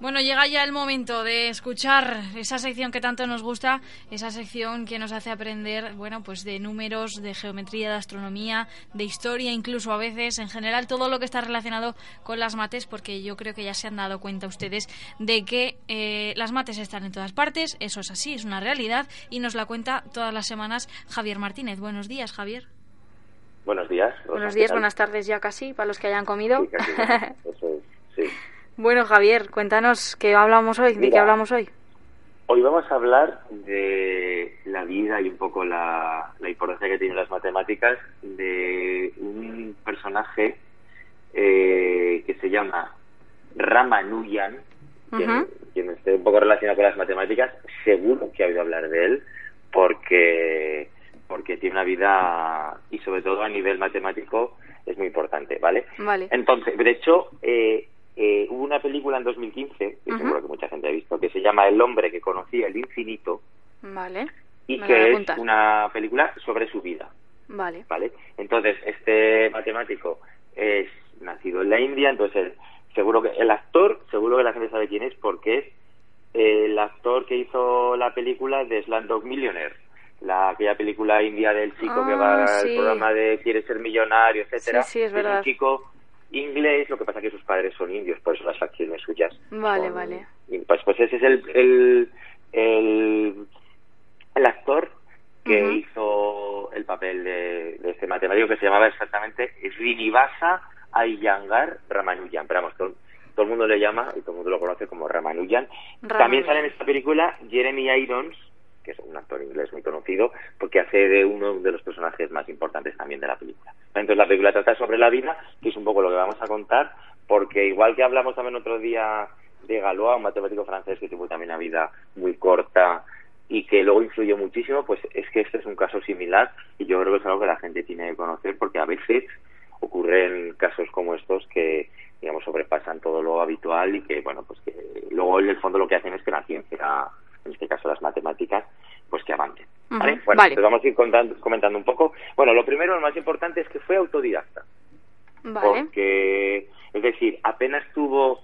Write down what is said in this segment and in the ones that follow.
Bueno, llega ya el momento de escuchar esa sección que tanto nos gusta, esa sección que nos hace aprender, bueno, pues de números, de geometría, de astronomía, de historia, incluso a veces, en general, todo lo que está relacionado con las mates, porque yo creo que ya se han dado cuenta ustedes de que eh, las mates están en todas partes, eso es así, es una realidad, y nos la cuenta todas las semanas Javier Martínez. Buenos días, Javier. Buenos días. Buenos ¿qué días, buenas tardes ya casi, para los que hayan comido. Sí, casi, eso es, sí. bueno, Javier, cuéntanos, ¿qué hablamos hoy? ¿De qué hablamos hoy? Hoy vamos a hablar de la vida y un poco la, la importancia que tienen las matemáticas de un personaje eh, que se llama Ramanujan. Quien, Ujú. quien esté un poco relacionado con las matemáticas, seguro que ha oído hablar de él, porque porque tiene una vida y sobre todo a nivel matemático es muy importante, ¿vale? Vale. Entonces, de hecho, eh, eh, hubo una película en 2015, que Ujú. seguro que mucha gente ha visto, que se llama El hombre que conocía el infinito Vale. y Me que es una película sobre su vida, Vale. ¿vale? Entonces, este matemático es nacido en la India, entonces seguro que el actor, seguro que la gente sabe quién es porque es el actor que hizo la película de Slumdog Millionaire, la aquella película india del chico que Ah, va sí. al programa de quiere ser millonario, etcétera. Sí, sí, es verdad. un chico inglés, lo que pasa que sus padres son indios, por eso las facciones suyas. Vale, son- vale. y Pues, pues ese es el, el, el, el actor que Ujú. hizo el papel de, de este matemático que se llamaba exactamente Srinivasa Iyengar Ramanujan. Pero vamos, todo, todo el mundo le llama y todo el mundo lo conoce como Ramanujan. Ramanujan. También sale en esta película Jeremy Irons, que es un actor inglés muy conocido, porque hace de uno de los personajes más importantes también de la película. Entonces la película trata sobre la vida, que es un poco lo que vamos a contar, porque igual que hablamos también otro día de Galois, un matemático francés que tuvo también una vida muy corta y que luego influyó muchísimo, pues es que este es un caso similar y yo creo que es algo que la gente tiene que conocer porque a veces ocurren casos como estos que digamos sobrepasan todo lo habitual y que bueno pues que luego en el fondo lo que hacen es que la ciencia en este caso las matemáticas pues que avancen ¿vale? Bueno vale. pues vamos a ir contando- comentando un poco bueno lo primero lo más importante es que fue autodidacta Vale. porque es decir apenas tuvo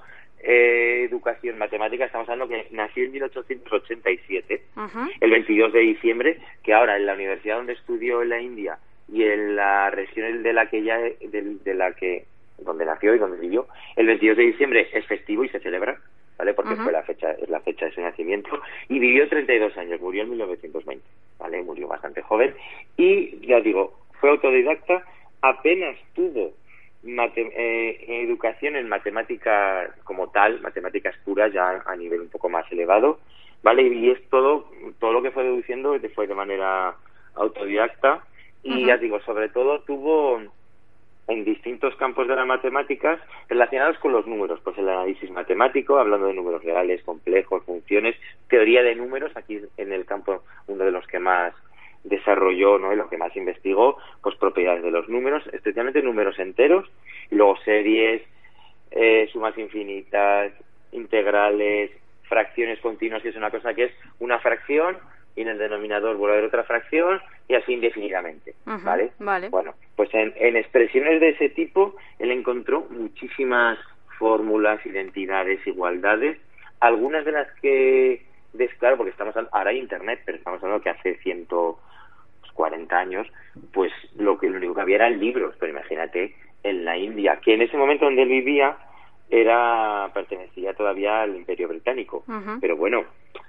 eh, educación matemática estamos hablando que nació en 1887 Ujú. el 22 de diciembre, que ahora en la universidad donde estudió en la India y en la región de la que ya de, de la que donde nació y donde vivió, el 22 de diciembre es festivo y se celebra, ¿vale? Porque fue la fecha es la fecha de su nacimiento y vivió 32 años, murió en 1920, ¿vale? Murió bastante joven y ya digo, fue autodidacta, apenas tuvo mate- eh, educación en matemáticas como tal, matemáticas puras ya a nivel un poco más elevado, ¿vale? Y es todo, todo lo que fue deduciendo fue de manera autodidacta y ya digo, sobre todo tuvo en distintos campos de las matemáticas relacionados con los números, pues el análisis matemático, hablando de números reales, complejos, funciones, teoría de números, aquí en el campo uno de los que más desarrolló, ¿no? Y lo que más investigó, pues propiedades de los números, especialmente números enteros, y luego series, eh, sumas infinitas, integrales, fracciones continuas, que es una cosa que es una fracción y en el denominador vuelve a haber otra fracción y así indefinidamente, ¿vale? vale. Bueno, pues en, en expresiones de ese tipo él encontró muchísimas fórmulas, identidades, igualdades, algunas de las que, claro, porque estamos ahora hay internet, pero estamos hablando que hace 140 años, pues lo que lo único que había eran libros, pero imagínate en la India, que en ese momento donde él vivía era pertenecía todavía al Imperio Británico, pero bueno,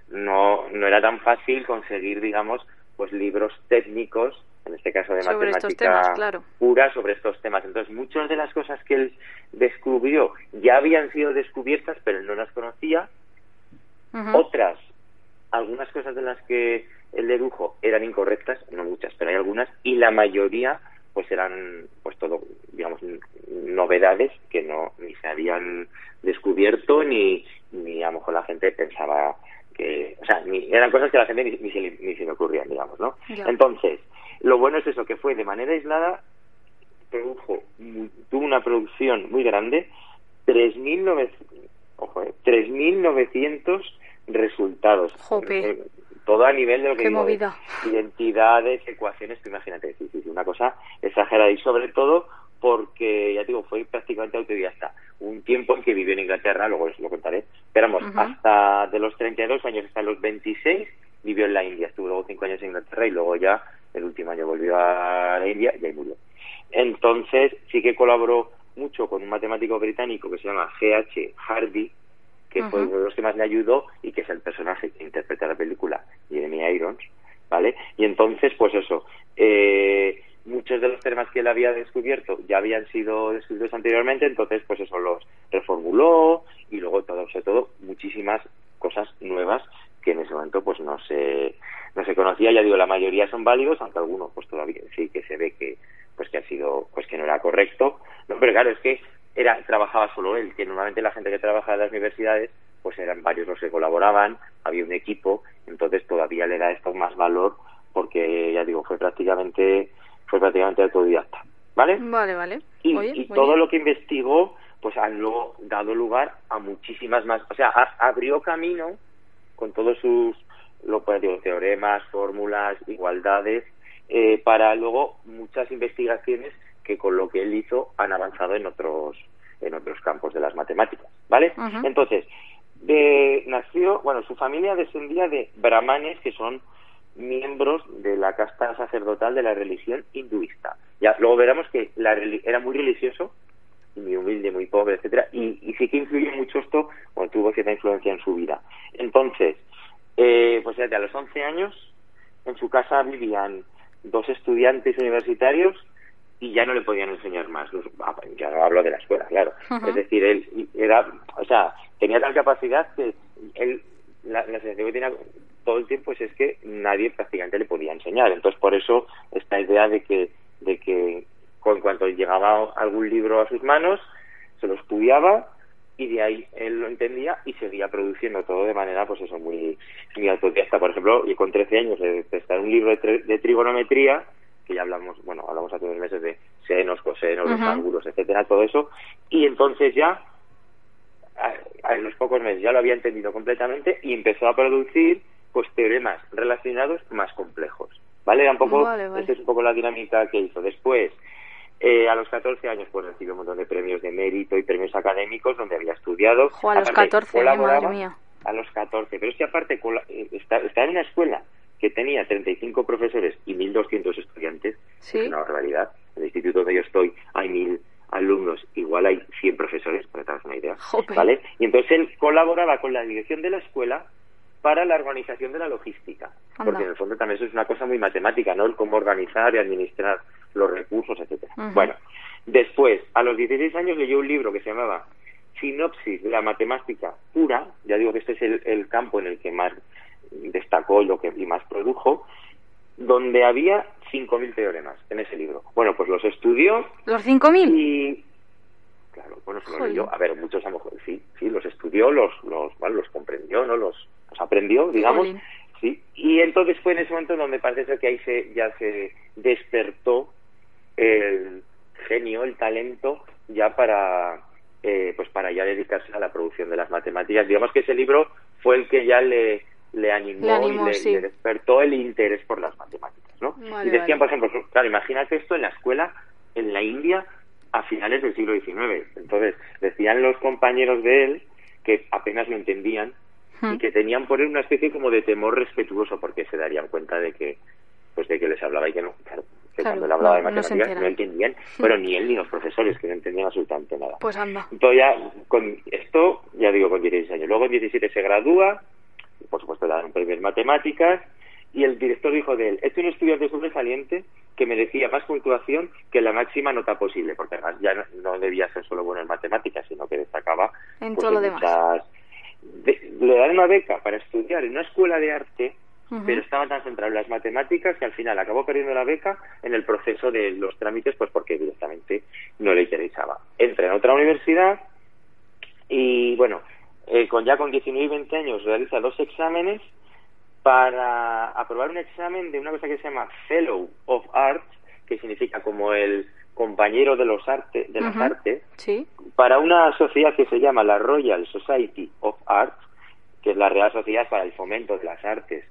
no no era tan fácil conseguir, digamos, pues libros técnicos, en este caso de Sobre matemática temas, claro. pura sobre estos temas. Entonces, muchas de las cosas que él descubrió ya habían sido descubiertas, pero él no las conocía. Otras, algunas cosas de las que él dedujo eran incorrectas, no muchas, pero hay algunas, y la mayoría pues eran pues todo digamos novedades que no ni se habían descubierto ni ni a lo mejor la gente pensaba que o sea ni eran cosas que a la gente ni, ni se, le- ni se le ocurrían digamos no Ya. entonces lo bueno es eso que fue de manera aislada produjo tuvo una producción muy grande 3.900 ojo, eh, 3.900 resultados Jope. Todo a nivel de lo que Qué digo, identidades, ecuaciones, tú imagínate, sí, sí, sí, una cosa exagerada y sobre todo porque, ya te digo, fue prácticamente autodidacta. Un tiempo en que vivió en Inglaterra, luego os lo contaré, pero vamos, hasta de los 32 años hasta los 26 vivió en la India, estuvo luego cinco años en Inglaterra y luego ya el último año volvió a la India y ahí murió. Entonces sí que colaboró mucho con un matemático británico que se llama G.H. Hardy, que fue uno de los que más le ayudó y que es el personaje que interpreta la película, Jeremy Irons, ¿vale? Entonces, pues eso, eh, muchos de los temas que él había descubierto ya habían sido descubiertos anteriormente, entonces, pues eso, los reformuló y luego, todo, sobre todo, muchísimas cosas nuevas que en ese momento, pues no se, no se conocía, ya digo, la mayoría son válidos, aunque algunos, pues todavía sí que se ve que, pues que ha sido, pues que no era correcto, no, pero claro, es que era trabajaba solo él, que normalmente la gente que trabaja en las universidades pues eran varios los que colaboraban, había un equipo, entonces todavía le da esto más valor porque ya digo, fue prácticamente fue prácticamente autodidacta, ¿vale? Vale, vale. Y, Oye, y muy todo bien. lo que investigó pues han luego dado lugar a muchísimas más, o sea, a- abrió camino con todos sus lo pues, digo, teoremas, fórmulas, igualdades, eh, para luego muchas investigaciones que con lo que él hizo han avanzado en otros en otros campos de las matemáticas, ¿vale? Entonces, de, nació, bueno, su familia descendía de brahmanes que son miembros de la casta sacerdotal de la religión hinduista. Ya luego veremos que la era muy religioso, muy humilde, muy pobre, etcétera, y, y sí que influyó mucho esto, bueno, tuvo cierta influencia en su vida. Entonces, eh, pues fíjate, a los 11 años en su casa vivían dos estudiantes universitarios y ya no le podían enseñar más. Ah, Ya no hablo de la escuela, claro. Es decir, él era, o sea, tenía tal capacidad que él, la, la sensación que tenía todo el tiempo pues, es que nadie prácticamente le podía enseñar. Entonces, por eso esta idea de que, de que con cuanto llegaba algún libro a sus manos, se lo estudiaba y de ahí él lo entendía y seguía produciendo todo de manera, pues eso, muy, muy autodidacta. Por ejemplo, y con 13 años de testar un libro de, de trigonometría, que ya hablamos, bueno, hablamos hace unos meses de senos, cosenos, los Ujú. ángulos, etcétera, todo eso, y entonces ya, a, a- en los pocos meses ya lo había entendido completamente y empezó a producir, pues, teoremas relacionados más complejos. ¿Vale? Era un poco, Vale, vale. esta es un poco la dinámica que hizo. Después, eh, a los 14 años pues recibió un montón de premios de mérito y premios académicos donde había estudiado. Jo, a los Aparte, 14, eh, colaboraba madre mía. A los 14, pero es que aparte eh, está, está en una escuela que tenía 35 profesores y 1.200 estudiantes, Sí. es una barbaridad. En el instituto donde yo estoy hay 1.000 alumnos, igual hay 100 profesores, para que te hagas una idea. Jope. ¿Vale? Y entonces él colaboraba con la dirección de la escuela para la organización de la logística. Anda. Porque en el fondo también eso es una cosa muy matemática, ¿no? El cómo organizar y administrar los recursos, etcétera. Bueno, después, a los 16 años leyó un libro que se llamaba Sinopsis de la matemática pura, ya digo que este es el, el campo en el que más destacó y lo que y más produjo, donde había 5.000 teoremas en ese libro. Bueno, pues los estudió ¿Los 5.000? y claro bueno se lo Jolín. leyó a ver muchos a lo mejor sí sí los estudió los los bueno, los comprendió no los, los aprendió digamos sí y entonces fue en ese momento donde parece ser que ahí se ya se despertó el genio el talento ya para eh, pues para ya dedicarse a la producción de las matemáticas digamos que ese libro fue el que ya le le animó, Le animó, y le, sí. le despertó el interés por las matemáticas no Vale, y decían vale. por ejemplo claro imagínate esto en la escuela en la India a finales del siglo XIX. Entonces, decían los compañeros de él que apenas lo entendían Y que tenían por él una especie como de temor respetuoso porque se darían cuenta de que pues de que les hablaba y que no claro, que Claro, cuando él hablaba no- de matemáticas no, entendían, bueno, ni él ni los profesores, que no entendían absolutamente nada. Pues anda. Entonces ya, con esto, ya digo, con 16 años. Luego en 17 se gradúa, y por supuesto le dan un premio en matemáticas, y el director dijo de él, es un estudiante sobresaliente que merecía más puntuación que la máxima nota posible, porque además ya no, no debía ser solo bueno en matemáticas, sino que destacaba En pues, todo lo en demás. muchas- de- le dan una beca para estudiar en una escuela de arte pero estaba tan centrado en las matemáticas que al final acabó perdiendo la beca en el proceso de los trámites, pues porque directamente no le interesaba. Entra en otra universidad y, bueno, eh, con ya con 19 y 20 años realiza dos exámenes para aprobar un examen de una cosa que se llama Fellow of Arts, que significa como el compañero de los artes, de las Ujú. artes, Sí. para una sociedad que se llama la Royal Society of Arts, que es la Real Sociedad para el Fomento de las Artes,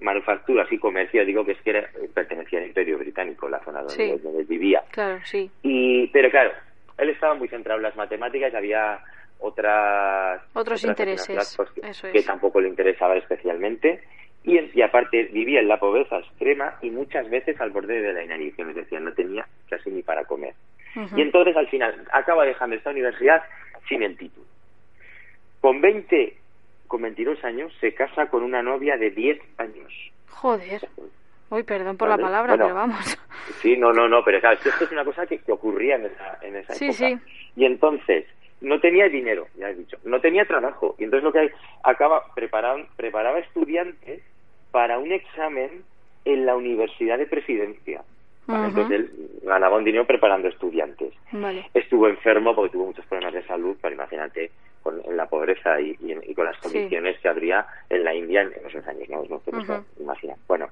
Manufacturas y Comercio, digo que es que era- pertenecía al Imperio Británico, la zona donde, Sí. donde él vivía. Claro, sí. Y, pero claro, él estaba muy centrado en las matemáticas, había otras Otros otras intereses, pues, que, eso es. que tampoco le interesaba especialmente y, y aparte vivía en la pobreza extrema y muchas veces al borde de la inanición, es decir, no tenía casi ni para comer. Y entonces al final acaba dejando esta universidad sin el título. Con 20, con 22 años se casa con una novia de 10 años. Joder. Uy, perdón por Vale, la palabra, bueno. pero vamos. Sí, no, no, no, pero claro, esto es una cosa que, que ocurría en esa, en esa Sí, época. sí. Y entonces, no tenía dinero, ya he dicho, no tenía trabajo. Y entonces lo que hay- acaba, preparaban, preparaba estudiantes para un examen en la Universidad de Presidencia. ¿vale? Ujú. Entonces él ganaba un dinero preparando estudiantes. Vale. Estuvo enfermo porque tuvo muchos problemas de salud, pero imagínate con en la pobreza y, y en- y con las Sí. condiciones que habría en la India en, en esos años, no podemos imaginar. Bueno,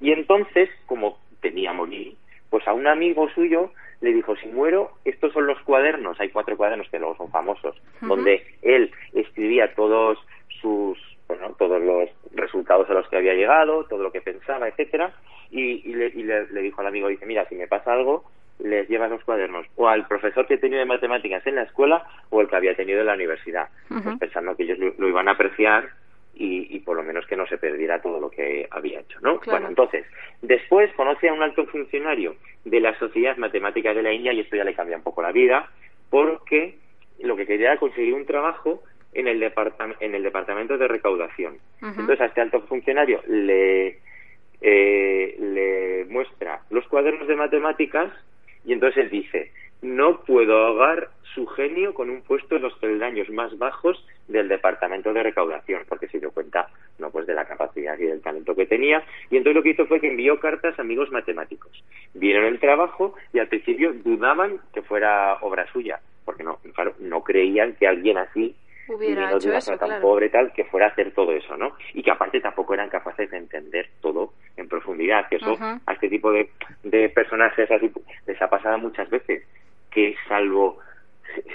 y entonces, como tenía morir, pues a un amigo suyo le dijo, si muero, estos son los cuadernos, hay cuatro cuadernos que luego son famosos, donde él escribía todos sus, bueno, todos los resultados a los que había llegado, todo lo que pensaba, etcétera, y, y le, y le- le dijo al amigo, dice, mira, si me pasa algo, les llevas los cuadernos o al profesor que he tenido de matemáticas en la escuela o el que había tenido en la universidad, pues pensando que ellos lo, lo iban a apreciar y, y por lo menos que no se perdiera todo lo que había hecho, ¿no? Claro. Bueno, entonces, después conoce a un alto funcionario de la Sociedad Matemática de la India y esto ya le cambia un poco la vida porque lo que quería era conseguir un trabajo en el, en el departamento de recaudación. Entonces a este alto funcionario le, eh, le muestra los cuadernos de matemáticas y entonces él dice, no puedo ahogar su genio con un puesto en los peldaños más bajos del departamento de recaudación, porque se dio cuenta no pues de la capacidad y del talento que tenía, y entonces lo que hizo fue que envió cartas a amigos matemáticos. Vieron el trabajo y al principio dudaban que fuera obra suya, porque no, claro, no creían que alguien así Hubiera viniendo de hecho una eso, tan claro. pobre tal que fuera a hacer todo eso, ¿no? Y que aparte tampoco eran capaces de entender todo en profundidad, que eso a este tipo de, de personajes así les ha pasado muchas veces, que salvo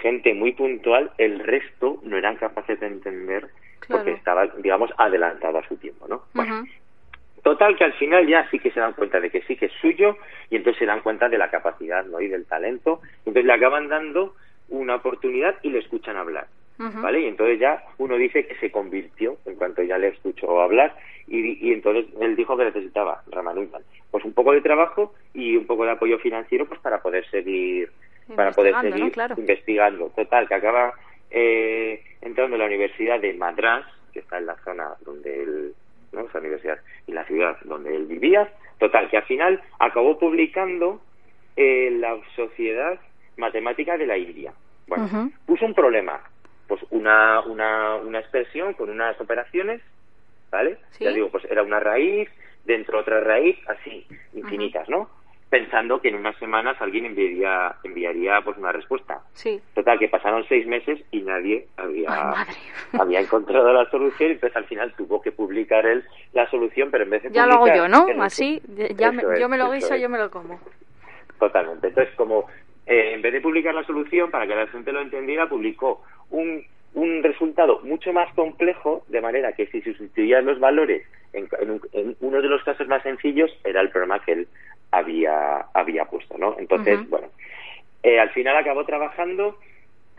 gente muy puntual, el resto no eran capaces de entender Claro. porque estaba, digamos, adelantado a su tiempo, ¿no? Bueno. Total que al final ya sí que se dan cuenta de que sí que es suyo y entonces se dan cuenta de la capacidad ¿no? y del talento. Entonces le acaban dando una oportunidad y le escuchan hablar. ¿Vale? Y entonces ya uno dice que se convirtió en cuanto ya le escuchó hablar y, y entonces él dijo que necesitaba, Ramanujan, pues un poco de trabajo y un poco de apoyo financiero pues para poder seguir para poder seguir Claro. investigando. Total, que acaba eh, entrando en la Universidad de Madras, que está en la zona donde él, ¿no? Esa universidad y la ciudad donde él vivía. Total, que al final acabó publicando eh, la Sociedad Matemática de la India. Bueno, puso un problema, pues una, una, una expresión con unas operaciones, ¿vale? Sí. Ya digo, pues era una raíz, dentro otra raíz, así, infinitas, ¿no? Pensando que en unas semanas alguien enviaría, enviaría pues una respuesta. Sí. Total, que pasaron seis meses y nadie había, Ay, había encontrado la solución, entonces al final tuvo que publicar él la solución, pero en vez de Ya lo hago yo, ¿no? Así, ya me- yo me lo guiso, es. yo me lo como. Totalmente. Entonces, como eh, en vez de publicar la solución para que la gente lo entendiera, publicó un, un resultado mucho más complejo, de manera que si sustituían los valores en, en un- en uno de los casos más sencillos, era el problema que él había, había puesto, ¿no? Entonces, bueno, eh, al final acabó trabajando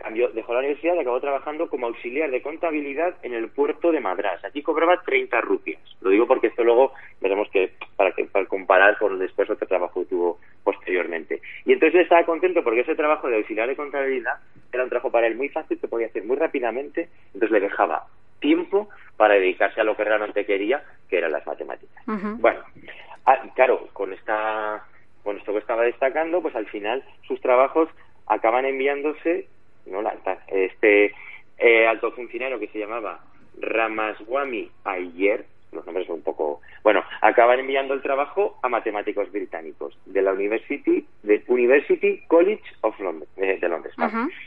cambió, dejó la universidad y acabó trabajando como auxiliar de contabilidad en el puerto de Madras. Allí cobraba 30 rupias. Lo digo porque esto luego veremos que para, que, para comparar con después otro trabajo que tuvo posteriormente. Y entonces él estaba contento porque ese trabajo de auxiliar de contabilidad era un trabajo para él muy fácil, que podía hacer muy rápidamente, entonces le dejaba tiempo para dedicarse a lo que realmente quería, que eran las matemáticas. Ujú. Bueno, ah, claro, con esta con esto que estaba destacando, pues al final sus trabajos acaban enviándose, no la- este eh, alto funcionario que se llamaba Ramaswamy Ayer, los nombres son un poco, bueno, acaban enviando el trabajo a matemáticos británicos de la University, de University College of London, de, de Londres.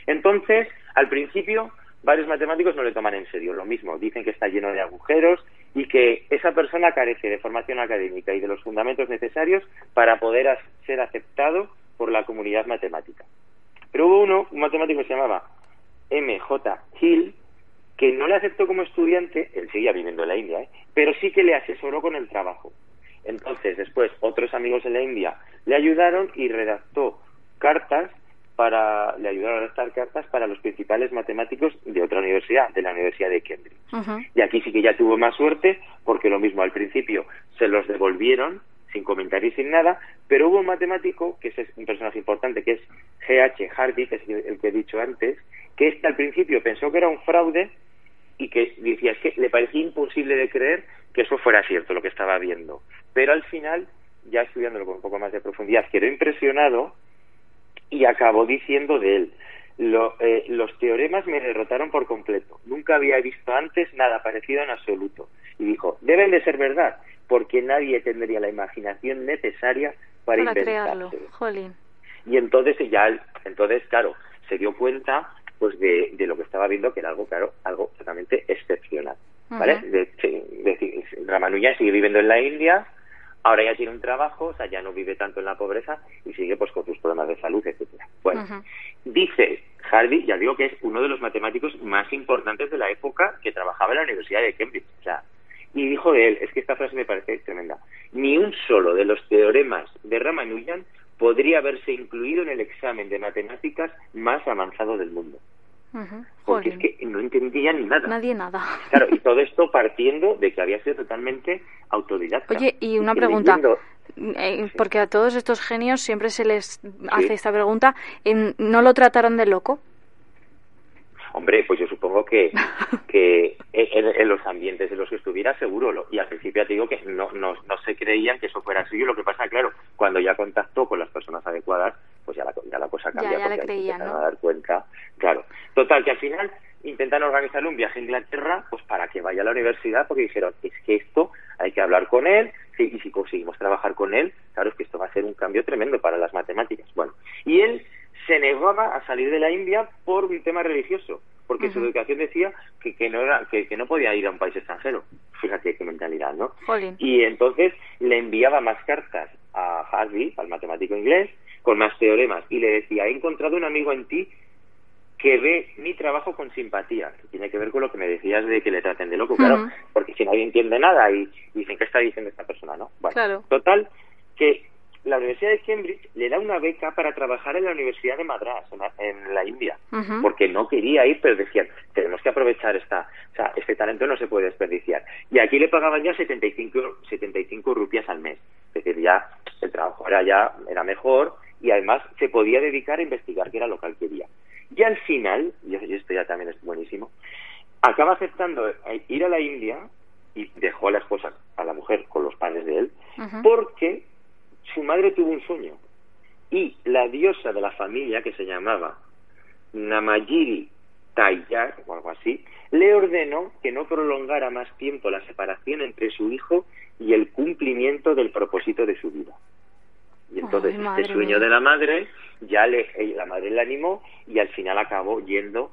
Entonces, al principio, varios matemáticos no le toman en serio lo mismo. Dicen que está lleno de agujeros y que esa persona carece de formación académica y de los fundamentos necesarios para poder ser aceptado por la comunidad matemática. Pero hubo uno, un matemático que se llamaba M.J. Hill, que no le aceptó como estudiante, él seguía viviendo en la India, ¿eh? pero sí que le asesoró con el trabajo. Entonces, después, otros amigos en la India le ayudaron y redactó cartas para, le ayudaron a redactar cartas para los principales matemáticos de otra universidad, de la Universidad de Cambridge. Y aquí sí que ya tuvo más suerte, porque lo mismo al principio se los devolvieron sin comentar y sin nada, pero hubo un matemático, que es un personaje importante, que es G.H. Hardy, que es el que he dicho antes, que este al principio pensó que era un fraude y que decía, es que le parecía imposible de creer que eso fuera cierto, lo que estaba viendo. Pero al final, ya estudiándolo con un poco más de profundidad, quedó impresionado y acabó diciendo de él, lo- eh, los teoremas me derrotaron por completo. Nunca había visto antes nada parecido en absoluto. Y dijo, deben de ser verdad, porque nadie tendría la imaginación necesaria para, Para crearlo. Jolín. Y entonces ya, entonces claro, se dio cuenta pues de, de lo que estaba viendo que era algo claro, algo totalmente excepcional, ¿vale? De, de- Ramanujan sigue viviendo en la India, ahora ya tiene un trabajo, o sea, ya no vive tanto en la pobreza y sigue pues con sus problemas de salud, etcétera. Bueno, dice Hardy, ya digo que es uno de los matemáticos más importantes de la época que trabajaba en la Universidad de Cambridge, o sea, y dijo de él, es que esta frase me parece tremenda, ni un solo de los teoremas de Ramanujan podría haberse incluido en el examen de matemáticas más avanzado del mundo. Porque es que no entendía ni nada. Nadie nada. Claro, y todo esto partiendo de que había sido totalmente autodidacta. Oye, y una pregunta. leyendo- Eh, porque a todos estos genios siempre se les hace esta pregunta. ¿No lo trataron de loco? Hombre, pues yo supongo que, que en, en los ambientes en los que estuviera seguro. Lo, y al principio ya te digo que no, no, no se creían que eso fuera así. Lo que pasa, claro, cuando ya contactó con las personas adecuadas, pues ya la, ya la cosa Ya, cambia. ya porque le ahí se creían, ¿no? a dar cuenta. Claro. Total, que al final intentan organizarle un viaje a Inglaterra pues para que vaya a la universidad porque dijeron, es que esto hay que hablar con él y si conseguimos trabajar con él, claro, es que esto va a ser un cambio tremendo para las matemáticas. Bueno, y él se negaba a salir de la India por un tema religioso, porque su Ujú. educación decía que, que no era que, que no podía ir a un país extranjero. Fíjate qué mentalidad, ¿no? Jolín. Y entonces le enviaba más cartas a Harvey, al matemático inglés, con más teoremas, y le decía, he encontrado un amigo en ti que ve mi trabajo con simpatía, que tiene que ver con lo que me decías de que le traten de loco, Ujú. claro, porque si nadie entiende nada y, y dicen, ¿qué está diciendo esta persona, no? Bueno, Claro. Total, que la Universidad de Cambridge le da una beca para trabajar en la Universidad de Madras, en la, en la India, porque no quería ir, pero decían, tenemos que aprovechar esta, o sea, este talento no se puede desperdiciar. Y aquí le pagaban ya 75, 75 rupias al mes, es decir, ya el trabajo era ya era mejor y además se podía dedicar a investigar, que era lo que él quería. Y al final, y esto ya también es buenísimo, acaba aceptando eh, ir a la India y dejó a la esposa, a la mujer, con los padres de él, porque su madre tuvo un sueño y la diosa de la familia, que se llamaba Namayiri Tayar o algo así, le ordenó que no prolongara más tiempo la separación entre su hijo y el cumplimiento del propósito de su vida. Y entonces Ay, este sueño mía. de la madre, ya le, eh, la madre le animó y al final acabó yendo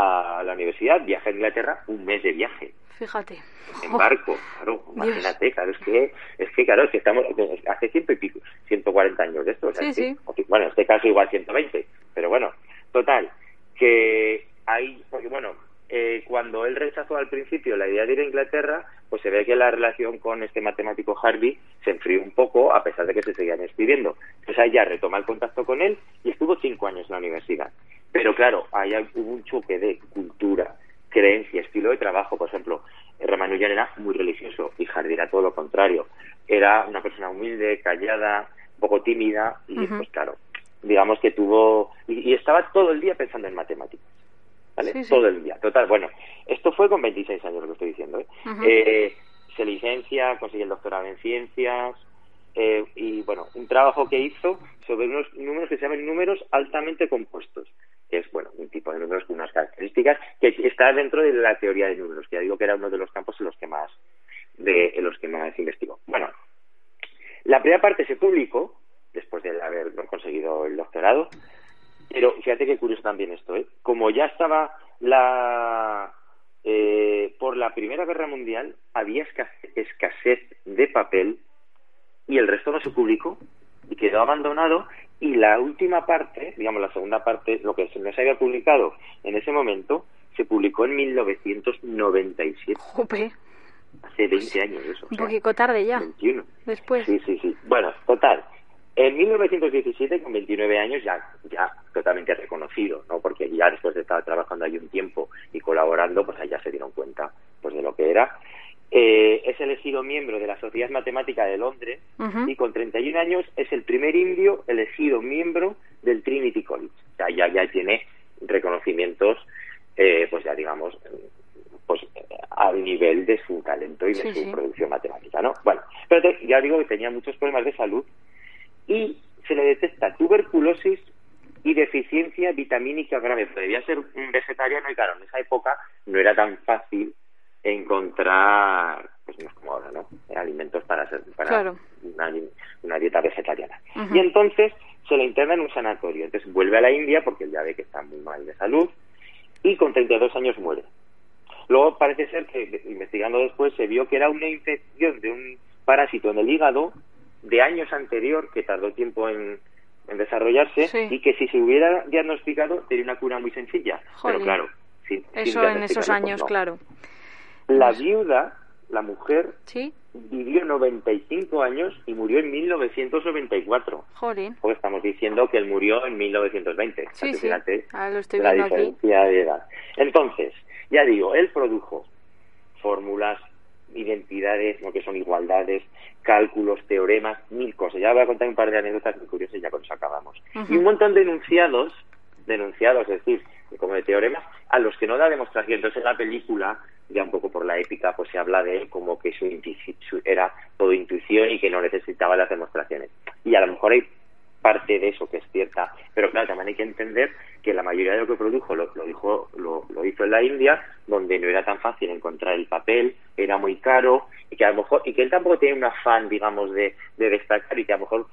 a la universidad, viaje a Inglaterra, un mes de viaje Fíjate. en barco, claro, imagínate, claro, es que, es que claro, es que estamos, hace ciento y pico, 140 años de esto, o sea, Sí, sí. que- bueno, en este caso igual 120, pero bueno, total, que hay, porque bueno, eh, cuando él rechazó al principio la idea de ir a Inglaterra, pues se ve que la relación con este matemático Harvey se enfrió un poco, a pesar de que se seguían escribiendo. Entonces ahí ya retoma el contacto con él y estuvo cinco años en la universidad. Pero claro, ahí hubo un choque de cultura, creencia, estilo de trabajo. Por ejemplo, Ramanujan era muy religioso y Hardy era todo lo contrario. Era una persona humilde, callada, un poco tímida y pues claro, digamos que tuvo y, estaba todo el día pensando en matemáticas. ¿Vale? Todo el día. Total, bueno, esto fue con 26 años lo que estoy diciendo. ¿eh? eh se licencia, consigue el doctorado en ciencias, eh, y bueno, un trabajo que hizo sobre unos números que se llaman números altamente compuestos, que es bueno, un tipo de números con unas características que está dentro de la teoría de números, que ya digo que era uno de los campos en los que más de en los que más investigó. Bueno, la primera parte se publicó después de haber conseguido el doctorado, pero fíjate qué curioso también esto, ¿eh? Como ya estaba la eh, por la Primera Guerra Mundial había escasez de papel y el resto no se publicó y quedó abandonado y la última parte, digamos la segunda parte, lo que no se había publicado en ese momento, se publicó en 1997. Jope. Hace 20 años eso. Un poquito tarde ya. 21. Después. Sí, sí, sí. Bueno, total. En 1917, con 29 años, ya, ya totalmente reconocido, ¿no? Porque ya después de estar trabajando ahí un tiempo y colaborando, pues ya se dieron cuenta pues de lo que era. Eh, es elegido miembro de la Sociedad Matemática de Londres y con 31 años es el primer indio elegido miembro del Trinity College. O sea, ya, ya tiene reconocimientos, eh, pues ya digamos, pues al nivel de su talento y de su producción matemática, ¿no? Bueno, pero ya digo que tenía muchos problemas de salud y se le detecta tuberculosis y deficiencia vitamínica grave. Podría ser un vegetariano y claro, en esa época no era tan fácil encontrar, pues no es como ahora, ¿no? Alimentos para, ser, para una, dieta vegetariana. Y entonces se le interna en un sanatorio. Entonces vuelve a la India porque él ya ve que está muy mal de salud y con 32 años muere. Luego parece ser que investigando después se vio que era una infección de un parásito en el hígado de años anterior que tardó tiempo en, desarrollarse y que si se hubiera diagnosticado sería una cura muy sencilla. Pero claro, Eso en esos pues años, claro. La viuda, la mujer, ¿Sí? vivió 95 años y murió en 1994. Joder. Porque estamos diciendo que él murió en 1920. Sí, sí. Ah, lo estoy la viendo diferencia de edad. Entonces, ya digo, él produjo fórmulas, identidades, lo que son igualdades, cálculos, teoremas, mil cosas. Ya voy a contar un par de anécdotas muy curiosas y ya con eso acabamos. Y un montón de enunciados, denunciados, es decir, como de teoremas, a los que no da demostración. Entonces en la película ya un poco por la épica, pues se habla de él como que su, era todo intuición y que no necesitaba las demostraciones. Y a lo mejor hay parte de eso que es cierta, pero claro, también hay que entender que la mayoría de lo que produjo lo, lo, dijo, lo, hizo en la India, donde no era tan fácil encontrar el papel, era muy caro, y que a lo mejor, y que él tampoco tiene un afán, digamos, de, de destacar, y que a lo mejor,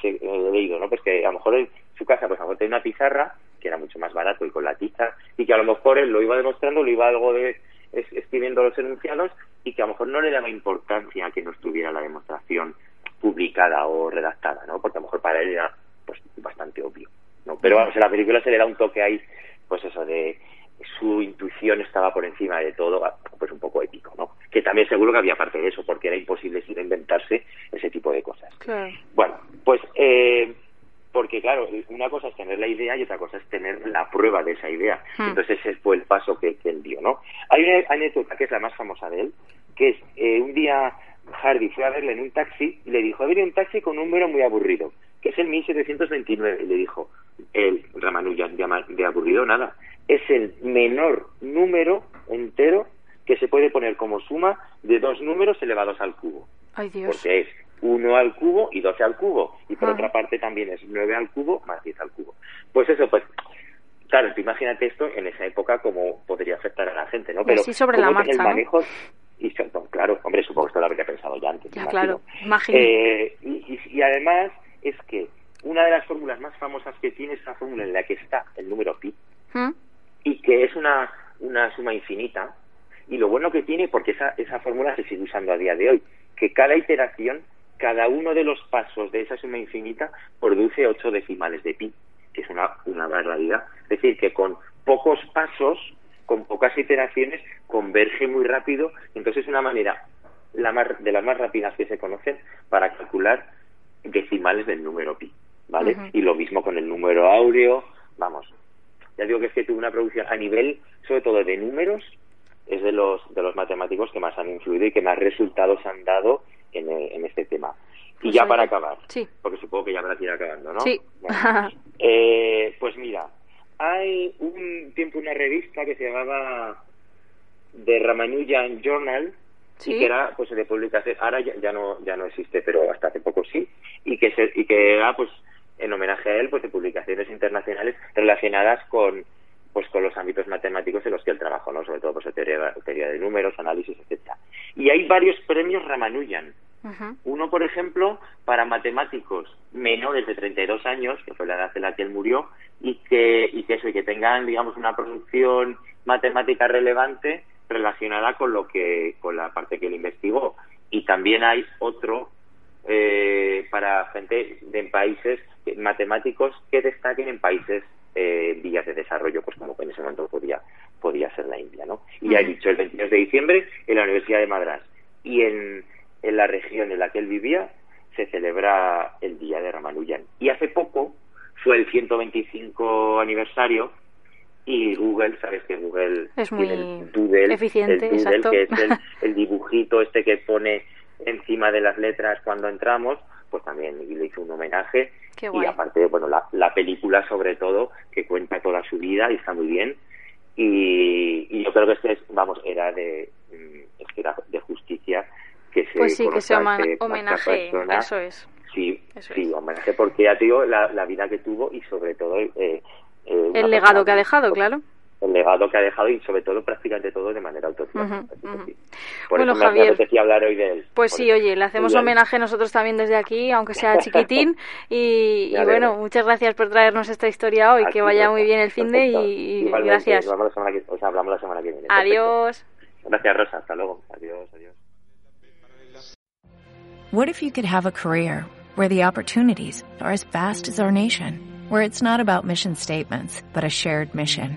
se, eh, leído, ¿no? Pues que a lo mejor en su casa, pues a lo mejor tenía una pizarra, que era mucho más barato y con la tiza, y que a lo mejor él lo iba demostrando, lo iba algo de escribiendo los enunciados y que a lo mejor no le daba importancia a que no estuviera la demostración publicada o redactada, ¿no? Porque a lo mejor para él era pues bastante obvio, ¿no? Pero vamos, en la película se le da un toque ahí, pues eso de su intuición estaba por encima de todo, pues un poco épico, ¿no? Que también seguro que había parte de eso, porque era imposible sin inventarse ese tipo de cosas. Bueno, pues eh, porque claro, una cosa es tener la idea y otra cosa es tener la prueba de esa idea. Hmm. Entonces ese fue el paso que, él dio, ¿no? Hay una anécdota que es la más famosa de él, que es eh, un día Hardy fue a verle en un taxi y le dijo, ha venido un taxi con un número muy aburrido, que es el 1729, y le dijo, el Ramanujan, de aburrido nada, es el menor número entero que se puede poner como suma de dos números elevados al cubo. Ay, Dios. Porque es 1 al cubo y 12 al cubo. Y por ah. otra parte también es 9 al cubo más 10 al cubo. Pues eso, pues claro, tú imagínate esto en esa época cómo podría afectar a la gente, ¿no? Pero sí sobre la marcha, el manejo y claro, hombre, supongo que esto lo habría pensado ya antes. Ya, claro, eh, y, y, además es que una de las fórmulas más famosas que tiene es la fórmula en la que está el número pi ¿Mm? y que es una, una suma infinita y lo bueno que tiene, porque esa, esa fórmula se sigue usando a día de hoy, que cada iteración cada uno de los pasos de esa suma infinita produce ocho decimales de pi, que es una, una barbaridad. Es decir, que con pocos pasos, con pocas iteraciones, converge muy rápido. Entonces es una manera la más, de las más rápidas que se conocen para calcular decimales del número pi. ¿Vale? Y lo mismo con el número áureo, vamos, ya que es que tuvo una producción a nivel, sobre todo de números, es de los, de los matemáticos que más han influido y que más resultados han dado en, en este tema. Y Pues ya para acabar, sí. porque supongo que ya habrá que ir acabando, ¿no? Sí. Bueno, eh, pues mira, hay un tiempo una revista que se llamaba The Ramanujan Journal Sí. y que era pues de publicación ahora ya, ya no ya no existe pero hasta hace poco sí y que se, y que era pues en homenaje a él pues de publicaciones internacionales relacionadas con pues con los ámbitos matemáticos en los que él trabajó no sobre todo pues de teoría, teoría de números análisis etcétera. Y hay varios premios Ramanujan. Uno, por ejemplo, para matemáticos menores de 32 años, que fue la edad en la que él murió, y que, y que eso, y que tengan, digamos, una producción matemática relevante relacionada con lo que, con la parte que él investigó. Y también hay otro eh, para gente de en países matemáticos que destaquen en países eh, vías de desarrollo, pues como en ese momento podía, podía ser la India, ¿no? Y ya he dicho, el 22 de diciembre en la Universidad de Madras y en, en la región en la que él vivía se celebra el Día de Ramanujan. Y hace poco fue el 125 aniversario y Google, sabes que Google Es tiene muy el doodle, eficiente, el doodle, exacto. que es el, el dibujito este que pone encima de las letras cuando entramos, pues también le hizo un homenaje Qué y aparte, bueno, la, la película sobre todo que cuenta toda su vida y está muy bien y, y yo creo que este es, vamos, era de mm, es que era de justicia que se Pues sí, que se este- homenaje, eso es. Sí, Eso sí, es. homenaje porque ya te digo la, la vida que tuvo y sobre todo eh, eh, El legado persona- que ha dejado, claro. El legado que ha dejado y sobre todo prácticamente todo de manera autónoma. Ujú, Así que ujú. sí. Por Bueno, eso Javier. me apetecía hablar hoy de él. Pues sí, eso. oye, le hacemos Muy bien. homenaje nosotros también desde aquí, aunque sea chiquitín. Y, y bueno, muchas gracias por traernos esta historia hoy. Así Que vaya muy bien el fin de perfecto. y, y gracias. la semana que- o sea, hablamos la semana que viene. Perfecto. Adiós. Gracias, Rosa. Hasta luego. Adiós, adiós. What if you could have a career where the opportunities are as vast as our nation, where it's not about mission statements, but a shared mission?